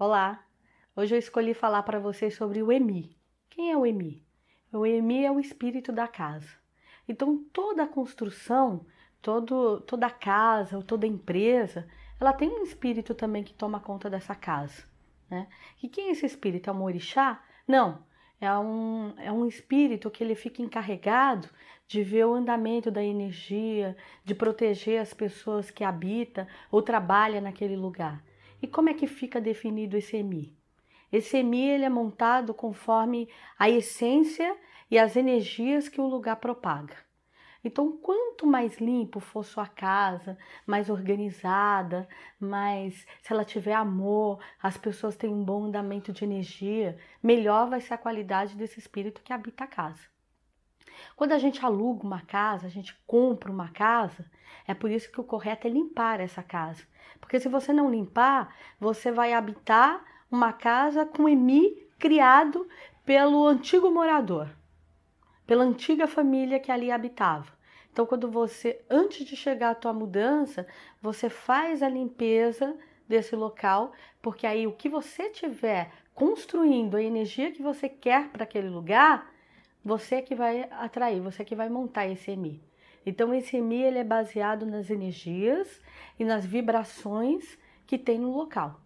Olá! Hoje eu escolhi falar para vocês sobre o EMI. Quem é o EMI? O EMI é o espírito da casa. Então, toda construção, todo, toda casa ou toda empresa, ela tem um espírito também que toma conta dessa casa. Né? E quem é esse espírito? É um orixá? Não, é um, é um espírito que ele fica encarregado de ver o andamento da energia, de proteger as pessoas que habitam ou trabalham naquele lugar. E como é que fica definido esse EMI? Esse EMI ele é montado conforme a essência e as energias que o lugar propaga. Então, quanto mais limpo for sua casa, mais organizada, mais se ela tiver amor, as pessoas têm um bom andamento de energia, melhor vai ser a qualidade desse espírito que habita a casa. Quando a gente aluga uma casa, a gente compra uma casa, é por isso que o correto é limpar essa casa. Porque se você não limpar, você vai habitar uma casa com EMI criado pelo antigo morador, pela antiga família que ali habitava. Então, quando você, antes de chegar à tua mudança, você faz a limpeza desse local, porque aí o que você tiver construindo, a energia que você quer para aquele lugar, você que vai atrair, você que vai montar esse EMI. Então esse EMI ele é baseado nas energias e nas vibrações que tem no local.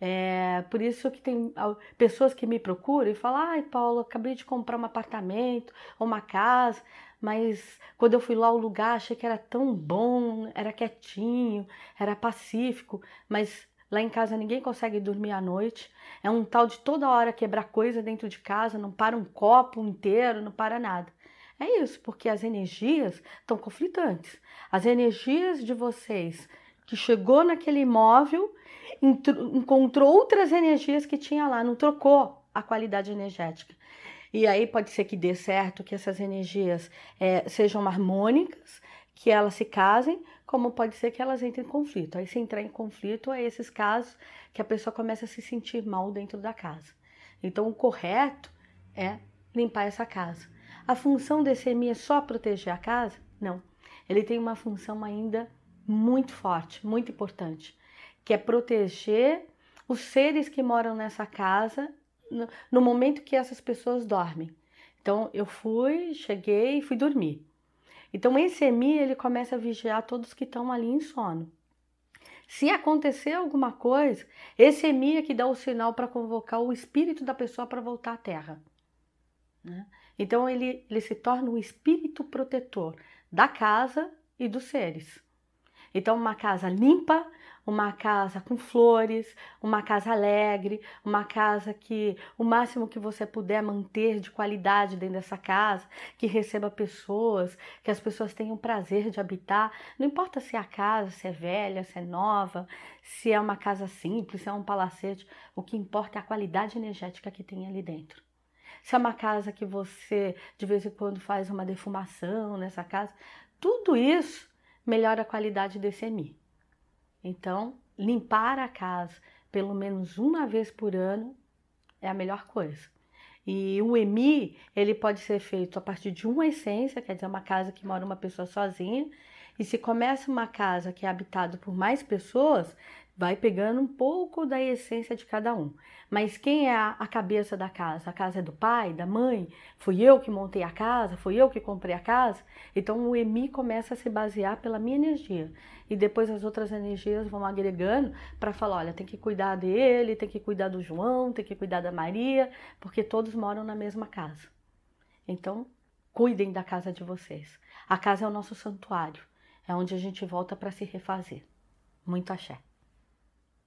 É por isso que tem pessoas que me procuram e falam: ai, Paulo, acabei de comprar um apartamento ou uma casa, mas quando eu fui lá ao lugar achei que era tão bom, era quietinho, era pacífico, mas Lá em casa ninguém consegue dormir à noite. É um tal de toda hora quebrar coisa dentro de casa, não para um copo inteiro, não para nada. É isso, porque as energias estão conflitantes. As energias de vocês que chegou naquele imóvel encontrou outras energias que tinha lá, não trocou a qualidade energética. E aí pode ser que dê certo que essas energias é, sejam harmônicas, que elas se casem, como pode ser que elas entrem em conflito. Aí, se entrar em conflito, é esses casos que a pessoa começa a se sentir mal dentro da casa. Então, o correto é limpar essa casa. A função desse EMI é só proteger a casa? Não. Ele tem uma função ainda muito forte, muito importante, que é proteger os seres que moram nessa casa no momento que essas pessoas dormem. Então, eu fui, cheguei e fui dormir. Então esse EMI ele começa a vigiar todos que estão ali em sono. Se acontecer alguma coisa, esse EMI é que dá o sinal para convocar o espírito da pessoa para voltar à Terra. Né? Então ele, ele se torna o espírito protetor da casa e dos seres. Então, uma casa limpa, uma casa com flores, uma casa alegre, uma casa que o máximo que você puder manter de qualidade dentro dessa casa, que receba pessoas, que as pessoas tenham prazer de habitar. Não importa se é a casa, se é velha, se é nova, se é uma casa simples, se é um palacete, o que importa é a qualidade energética que tem ali dentro. Se é uma casa que você de vez em quando faz uma defumação nessa casa, tudo isso melhora a qualidade desse EMI. Então, limpar a casa pelo menos uma vez por ano é a melhor coisa. E o EMI, ele pode ser feito a partir de uma essência, quer dizer, uma casa que mora uma pessoa sozinha. E se começa uma casa que é habitada por mais pessoas, vai pegando um pouco da essência de cada um. Mas quem é a, cabeça da casa? A casa é do pai, da mãe? Fui eu que montei a casa? Fui eu que comprei a casa? Então o EMI começa a se basear pela minha energia. E depois as outras energias vão agregando para falar: olha, tem que cuidar dele, tem que cuidar do João, tem que cuidar da Maria, porque todos moram na mesma casa. Então, cuidem da casa de vocês. A casa é o nosso santuário, é onde a gente volta para se refazer. Muito axé.